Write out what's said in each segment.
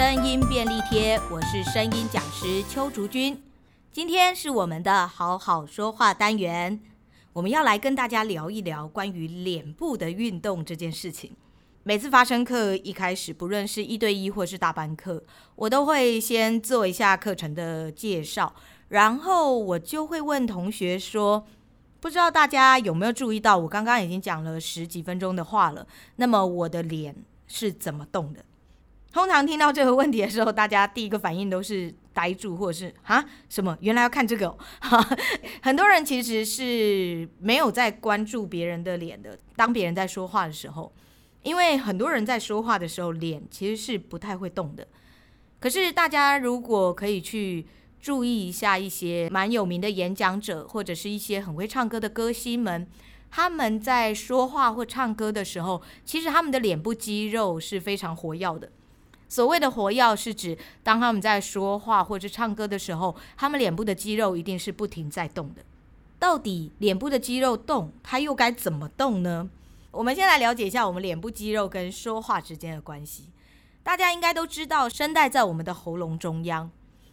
声音便利贴，我是声音讲师邱竹君。今天是我们的好好说话单元，我们要来跟大家聊一聊关于脸部的运动这件事情。每次发声课一开始，不论是一对一或是大班课，我都会先做一下课程的介绍，然后我就会问同学说。不知道大家有没有注意到，我刚刚已经讲了十几分钟的话了。那么我的脸是怎么动的？通常听到这个问题的时候，大家第一个反应都是呆住，或者是啊什么？原来要看这个哦？很多人其实是没有在关注别人的脸的。当别人在说话的时候，因为很多人在说话的时候，脸其实是不太会动的。可是大家如果可以去。注意一下一些蛮有名的演讲者，或者是一些很会唱歌的歌星们，他们在说话或唱歌的时候，其实他们的脸部肌肉是非常活跃的。所谓的活跃，是指当他们在说话或者唱歌的时候，他们脸部的肌肉一定是不停在动的。到底脸部的肌肉动，它又该怎么动呢？我们先来了解一下我们脸部肌肉跟说话之间的关系。大家应该都知道，声带在我们的喉咙中央。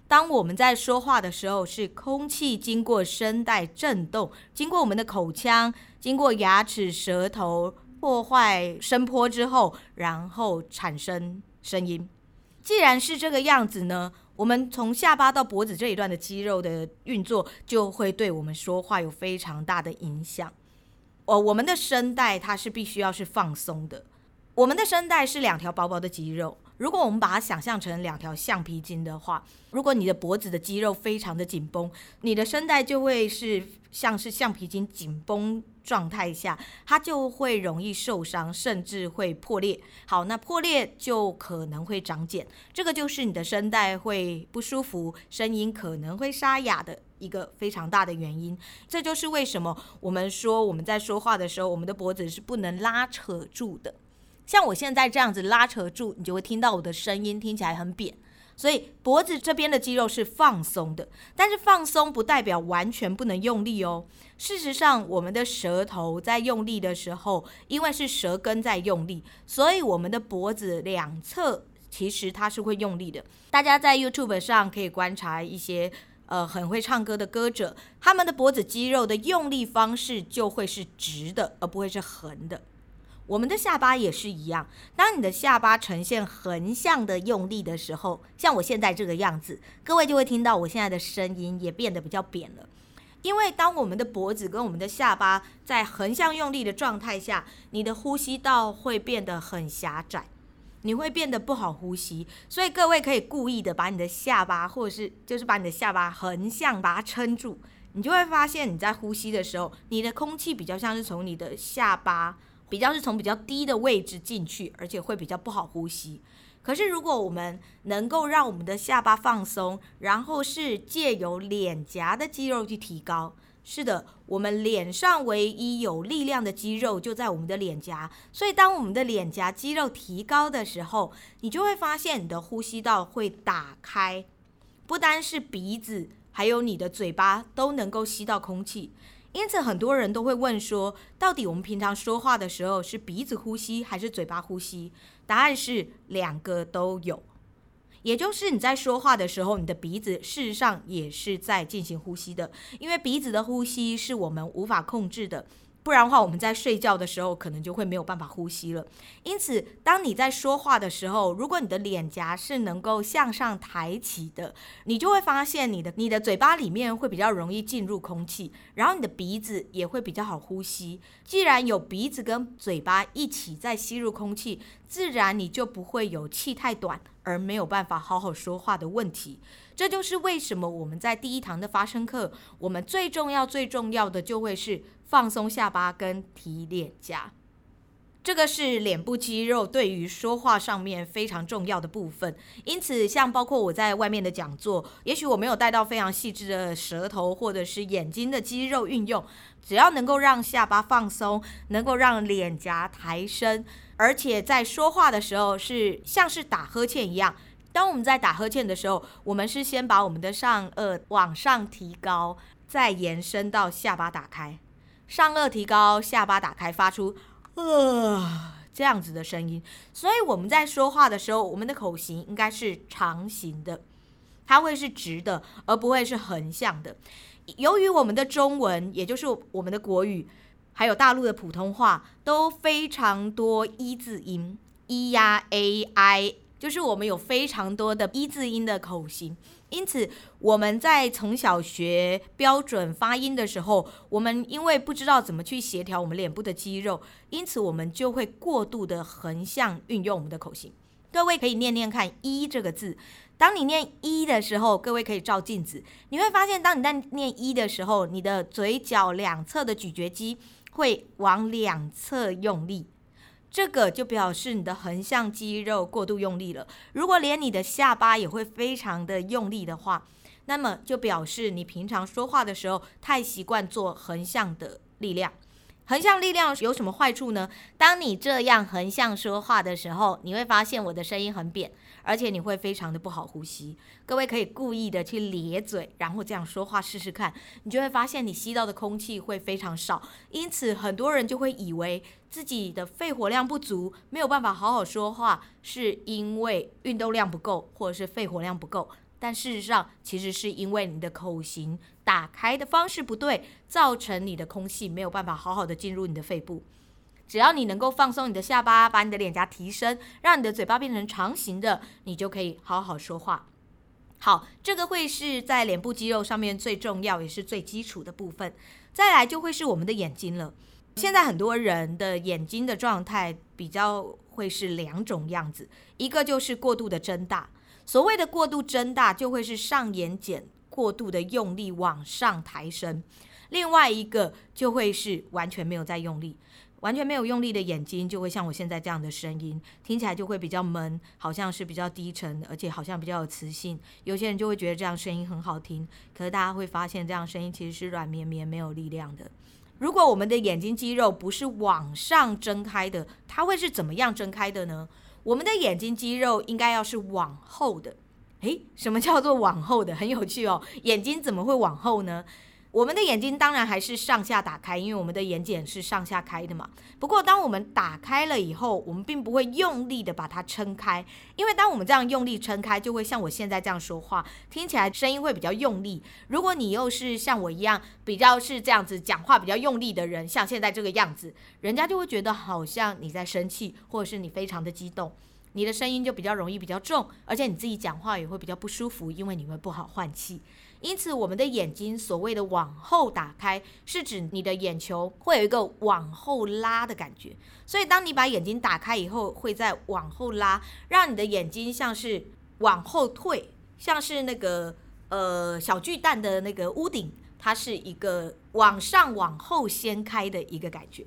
当我们在说话的时候，是空气经过声带震动，经过我们的口腔，经过牙齿、舌头破坏声波之后，然后产生声音。既然是这个样子呢，我们从下巴到脖子这一段的肌肉的运作，就会对我们说话有非常大的影响。哦，我们的声带它是必须要是放松的。我们的声带是两条薄薄的肌肉。如果我们把它想象成两条橡皮筋的话，如果你的脖子的肌肉非常的紧绷，你的声带就会是像是橡皮筋紧绷状态下，它就会容易受伤，甚至会破裂。好，那破裂就可能会长茧，这个就是你的声带会不舒服，声音可能会沙哑的一个非常大的原因。这就是为什么我们说我们在说话的时候，我们的脖子是不能拉扯住的。像我现在这样子拉扯住，你就会听到我的声音听起来很扁。所以脖子这边的肌肉是放松的，但是放松不代表完全不能用力哦。事实上，我们的舌头在用力的时候，因为是舌根在用力，所以我们的脖子两侧其实它是会用力的。大家在 YouTube 上可以观察一些呃很会唱歌的歌者，他们的脖子肌肉的用力方式就会是直的，而不会是横的。我们的下巴也是一样，当你的下巴呈现横向的用力的时候，像我现在这个样子，各位就会听到我现在的声音也变得比较扁了。因为当我们的脖子跟我们的下巴在横向用力的状态下，你的呼吸道会变得很狭窄，你会变得不好呼吸。所以各位可以故意的把你的下巴，或者是就是把你的下巴横向把它撑住，你就会发现你在呼吸的时候，你的空气比较像是从你的下巴。比较是从比较低的位置进去，而且会比较不好呼吸。可是如果我们能够让我们的下巴放松，然后是借由脸颊的肌肉去提高，是的，我们脸上唯一有力量的肌肉就在我们的脸颊。所以当我们的脸颊肌肉提高的时候，你就会发现你的呼吸道会打开，不单是鼻子，还有你的嘴巴都能够吸到空气。因此，很多人都会问说，到底我们平常说话的时候是鼻子呼吸还是嘴巴呼吸？答案是两个都有，也就是你在说话的时候，你的鼻子事实上也是在进行呼吸的，因为鼻子的呼吸是我们无法控制的。不然的话，我们在睡觉的时候可能就会没有办法呼吸了。因此，当你在说话的时候，如果你的脸颊是能够向上抬起的，你就会发现你的你的嘴巴里面会比较容易进入空气，然后你的鼻子也会比较好呼吸。既然有鼻子跟嘴巴一起在吸入空气，自然你就不会有气太短而没有办法好好说话的问题。这就是为什么我们在第一堂的发声课，我们最重要最重要的就会是。放松下巴跟提脸颊，这个是脸部肌肉对于说话上面非常重要的部分。因此，像包括我在外面的讲座，也许我没有带到非常细致的舌头或者是眼睛的肌肉运用，只要能够让下巴放松，能够让脸颊抬升，而且在说话的时候是像是打呵欠一样。当我们在打呵欠的时候，我们是先把我们的上颚往上提高，再延伸到下巴打开。上颚提高，下巴打开，发出“呃”，这样子的声音。所以我们在说话的时候，我们的口型应该是长形的，它会是直的，而不会是横向的。由于我们的中文，也就是我们的国语，还有大陆的普通话，都非常多一字音咿呀、a、i，就是我们有非常多的一字音的口型。因此，我们在从小学标准发音的时候，我们因为不知道怎么去协调我们脸部的肌肉，因此我们就会过度的横向运用我们的口型。各位可以念念看“一”这个字。当你念“一”的时候，各位可以照镜子，你会发现，当你在念“一”的时候，你的嘴角两侧的咀嚼肌会往两侧用力，这个就表示你的横向肌肉过度用力了。如果连你的下巴也会非常的用力的话，那么就表示你平常说话的时候太习惯做横向的力量。横向力量有什么坏处呢？当你这样横向说话的时候，你会发现我的声音很扁，而且你会非常的不好呼吸。各位可以故意的去咧嘴，然后这样说话试试看，你就会发现你吸到的空气会非常少。因此，很多人就会以为自己的肺活量不足，没有办法好好说话，是因为运动量不够，或者是肺活量不够。但事实上，其实是因为你的口型打开的方式不对，造成你的空气没有办法好好的进入你的肺部。只要你能够放松你的下巴，把你的脸颊提升，让你的嘴巴变成长形的，你就可以好好说话。好，这个会是在脸部肌肉上面最重要也是最基础的部分。再来就会是我们的眼睛了。现在很多人的眼睛的状态比较会是两种样子，一个就是过度的睁大。所谓的过度睁大，就会是上眼睑过度的用力往上抬升；另外一个就会是完全没有在用力，完全没有用力的眼睛，就会像我现在这样的声音，听起来就会比较闷，好像是比较低沉，而且好像比较有磁性。有些人就会觉得这样声音很好听，可是大家会发现，这样声音其实是软绵绵、没有力量的。如果我们的眼睛肌肉不是往上睁开的，它会是怎么样睁开的呢？我们的眼睛肌肉应该要是往后的，诶，什么叫做往后的？很有趣哦，眼睛怎么会往后呢？我们的眼睛当然还是上下打开，因为我们的眼睑是上下开的嘛。不过，当我们打开了以后，我们并不会用力的把它撑开，因为当我们这样用力撑开，就会像我现在这样说话，听起来声音会比较用力。如果你又是像我一样比较是这样子讲话比较用力的人，像现在这个样子，人家就会觉得好像你在生气，或者是你非常的激动。你的声音就比较容易比较重，而且你自己讲话也会比较不舒服，因为你会不好换气。因此，我们的眼睛所谓的往后打开，是指你的眼球会有一个往后拉的感觉。所以，当你把眼睛打开以后，会再往后拉，让你的眼睛像是往后退，像是那个呃小巨蛋的那个屋顶，它是一个往上往后掀开的一个感觉。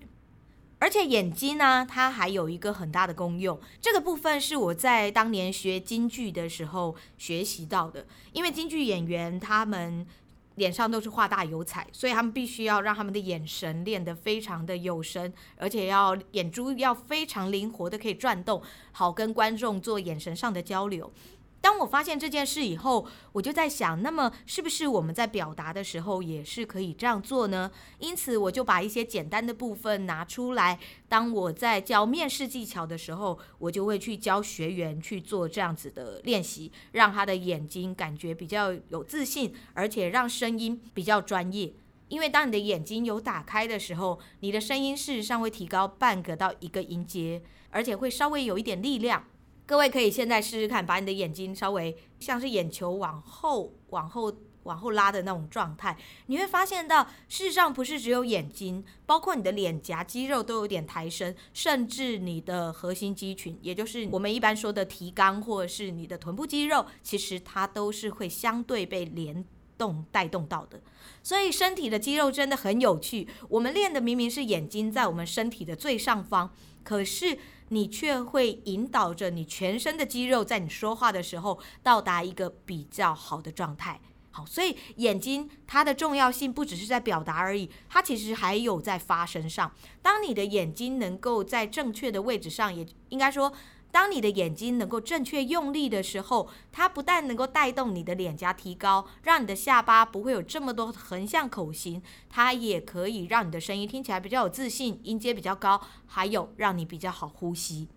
而且眼睛呢，它还有一个很大的功用。这个部分是我在当年学京剧的时候学习到的。因为京剧演员他们脸上都是画大有彩，所以他们必须要让他们的眼神练得非常的有神，而且要眼珠要非常灵活的可以转动，好跟观众做眼神上的交流。当我发现这件事以后，我就在想，那么是不是我们在表达的时候也是可以这样做呢？因此，我就把一些简单的部分拿出来。当我在教面试技巧的时候，我就会去教学员去做这样子的练习，让他的眼睛感觉比较有自信，而且让声音比较专业。因为当你的眼睛有打开的时候，你的声音事实上会提高半个到一个音阶，而且会稍微有一点力量。各位可以现在试试看，把你的眼睛稍微像是眼球往后、往后、往后拉的那种状态，你会发现到，事实上不是只有眼睛，包括你的脸颊肌肉都有点抬升，甚至你的核心肌群，也就是我们一般说的提肛或者是你的臀部肌肉，其实它都是会相对被联动带动到的。所以身体的肌肉真的很有趣，我们练的明明是眼睛在我们身体的最上方，可是。你却会引导着你全身的肌肉，在你说话的时候到达一个比较好的状态。好，所以眼睛它的重要性不只是在表达而已，它其实还有在发声上。当你的眼睛能够在正确的位置上，也应该说当你的眼睛能够正确用力的时候，它不但能够带动你的脸颊提高，让你的下巴不会有这么多横向口型，它也可以让你的声音听起来比较有自信，音阶比较高，还有让你比较好呼吸。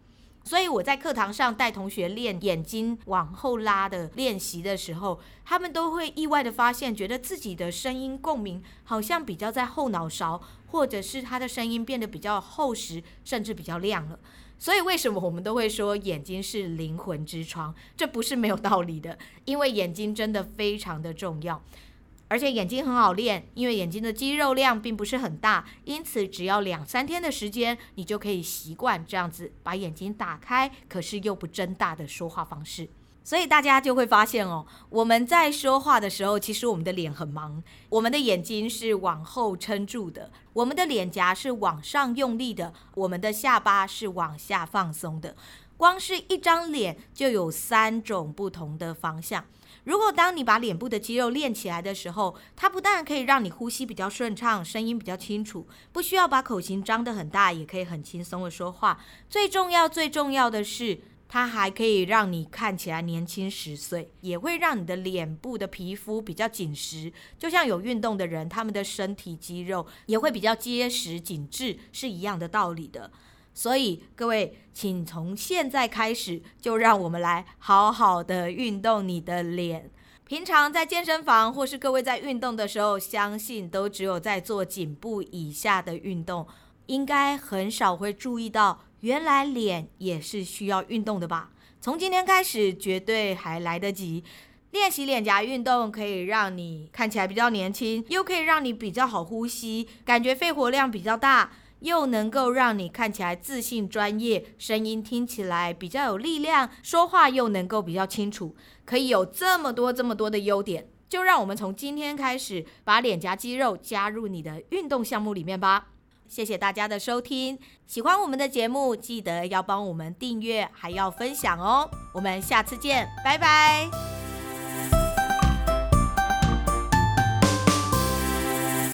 所以我在课堂上带同学练眼睛往后拉的练习的时候，他们都会意外的发现，觉得自己的声音共鸣好像比较在后脑勺，或者是他的声音变得比较厚实，甚至比较亮了。所以为什么我们都会说眼睛是灵魂之窗？这不是没有道理的，因为眼睛真的非常的重要。而且眼睛很好练，因为眼睛的肌肉量并不是很大，因此只要两三天的时间，你就可以习惯这样子把眼睛打开，可是又不睁大的说话方式。所以大家就会发现哦，我们在说话的时候，其实我们的脸很忙，我们的眼睛是往后撑住的，我们的脸颊是往上用力的，我们的下巴是往下放松的。光是一张脸就有三种不同的方向。如果当你把脸部的肌肉练起来的时候，它不但可以让你呼吸比较顺畅，声音比较清楚，不需要把口型张得很大，也可以很轻松的说话。最重要、最重要的是，它还可以让你看起来年轻十岁，也会让你的脸部的皮肤比较紧实。就像有运动的人，他们的身体肌肉也会比较结实紧致，是一样的道理的。所以各位，请从现在开始就让我们来好好的运动你的脸。平常在健身房或是各位在运动的时候，相信都只有在做颈部以下的运动，应该很少会注意到，原来脸也是需要运动的吧？从今天开始，绝对还来得及。练习脸颊运动可以让你看起来比较年轻，又可以让你比较好呼吸，感觉肺活量比较大。又能够让你看起来自信专业，声音听起来比较有力量，说话又能够比较清楚，可以有这么多这么多的优点，就让我们从今天开始把脸颊肌肉加入你的运动项目里面吧。谢谢大家的收听，喜欢我们的节目，记得要帮我们订阅，还要分享哦。我们下次见，拜拜。